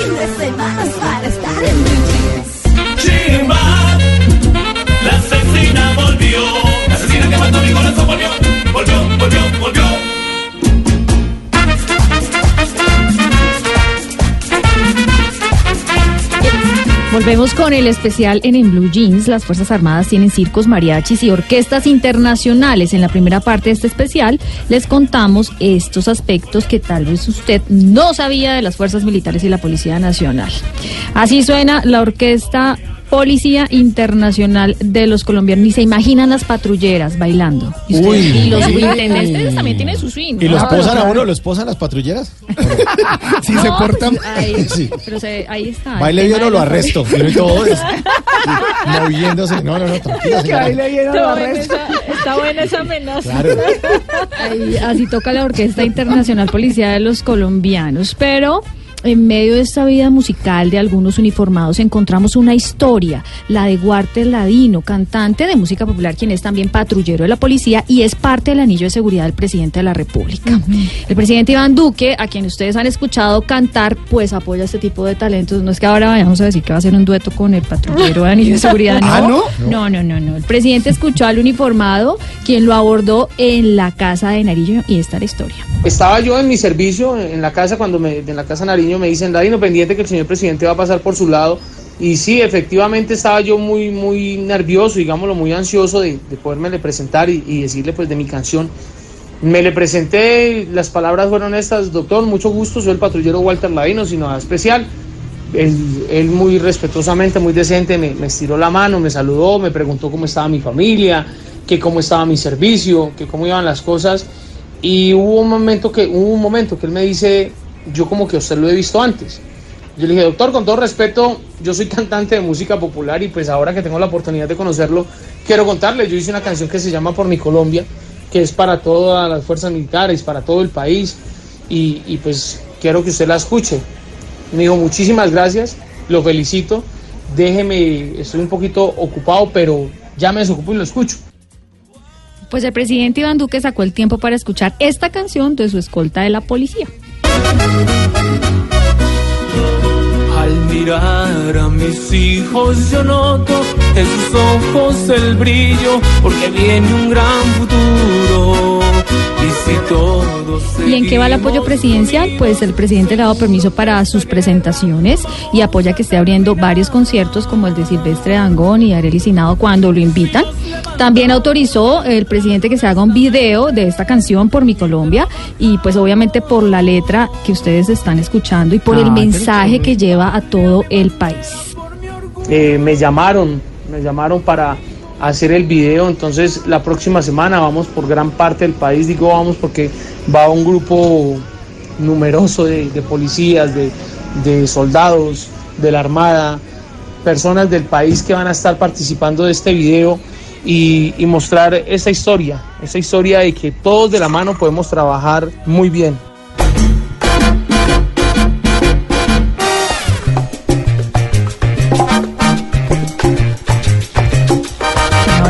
Chimba, Volvemos con el especial en En Blue Jeans. Las Fuerzas Armadas tienen circos, mariachis y orquestas internacionales. En la primera parte de este especial les contamos estos aspectos que tal vez usted no sabía de las Fuerzas Militares y la Policía Nacional. Así suena la orquesta Policía Internacional de los Colombianos. Ni se imaginan las patrulleras bailando. Y, usted- Uy. y los intendentes también tienen su swing. ¿Y los posan a uno? ¿Los posan las patrulleras? Si se pues, ahí, Sí. pero se- ahí está. Baile bien o lo arresto. Pero y todo es- moviéndose. No, no, no, tranquila, señora. Está buena esa- Está buena esa amenaza. Claro. Ahí, así toca la Orquesta Internacional Policía de los Colombianos. Pero en medio de esta vida musical de algunos uniformados encontramos una historia, la de Walter Ladino, cantante de música popular, quien es también patrullero de la policía y es parte del anillo de seguridad del presidente de la República. El presidente Iván Duque, a quien ustedes han escuchado cantar, pues apoya este tipo de talentos. No es que ahora vayamos a decir que va a hacer un dueto con el patrullero de anillo de seguridad. Ah, ¿no? No, no, no, no. El presidente escuchó al uniformado, quien lo abordó en la casa de Nariño y esta es la historia. Estaba yo en mi servicio en la casa cuando me, en la casa Nariño me dicen, Ladino, pendiente que el señor presidente va a pasar por su lado. Y sí, efectivamente estaba yo muy, muy nervioso, digámoslo, muy ansioso de, de poderme presentar y, decirle pues de mi canción. Me le presenté, las palabras fueron estas, doctor, mucho gusto, soy el patrullero Walter Ladino, sin nada especial. Él, muy respetuosamente, muy decente, me, me estiró la mano, me saludó, me preguntó cómo estaba mi familia, que cómo estaba mi servicio, que cómo iban las cosas. Y hubo un momento que, hubo un momento que él me dice, yo como que usted lo he visto antes. Yo le dije, doctor, con todo respeto, yo soy cantante de música popular y pues ahora que tengo la oportunidad de conocerlo, quiero contarle, yo hice una canción que se llama Por mi Colombia, que es para todas las fuerzas militares, para todo el país, y, y pues quiero que usted la escuche. Me dijo, muchísimas gracias, lo felicito, déjeme, estoy un poquito ocupado, pero ya me desocupo y lo escucho. Pues el presidente Iván Duque sacó el tiempo para escuchar esta canción de su escolta de la policía. Al mirar a mis hijos yo noto en sus ojos el brillo porque viene un gran futuro ¿Y en qué va el apoyo presidencial? Pues el presidente le ha dado permiso para sus presentaciones y apoya que esté abriendo varios conciertos como el de Silvestre Dangón y Arely Sinado cuando lo invitan. También autorizó el presidente que se haga un video de esta canción por mi Colombia y pues obviamente por la letra que ustedes están escuchando y por el mensaje que lleva a todo el país. Eh, me llamaron, me llamaron para hacer el video, entonces la próxima semana vamos por gran parte del país, digo vamos porque va un grupo numeroso de, policías, de, soldados, de la Armada, personas del país que van a estar participando de este video y, y mostrar esta historia, esta historia de que todos de la mano podemos trabajar muy bien.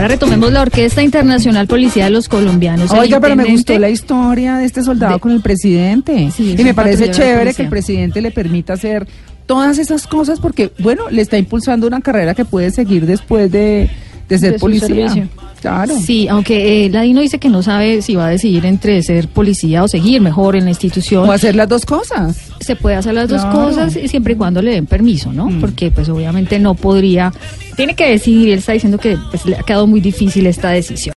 Ahora retomemos la Orquesta Internacional Policía de los Colombianos. Oiga, pero me gustó la historia de este soldado de- con el presidente. Sí, y me parece chévere que el presidente le permita hacer todas esas cosas porque, bueno, le está impulsando una carrera que puede seguir después de, de ser De policía. Claro. Sí, aunque eh, Ladino dice que no sabe si va a decidir entre ser policía o seguir mejor en la institución. O hacer las dos cosas. Se puede hacer las dos Claro. Mm. cosas siempre y cuando le den permiso, ¿no? Porque pues obviamente no podría, tiene que decidir, él está diciendo que pues, le ha quedado muy difícil esta decisión.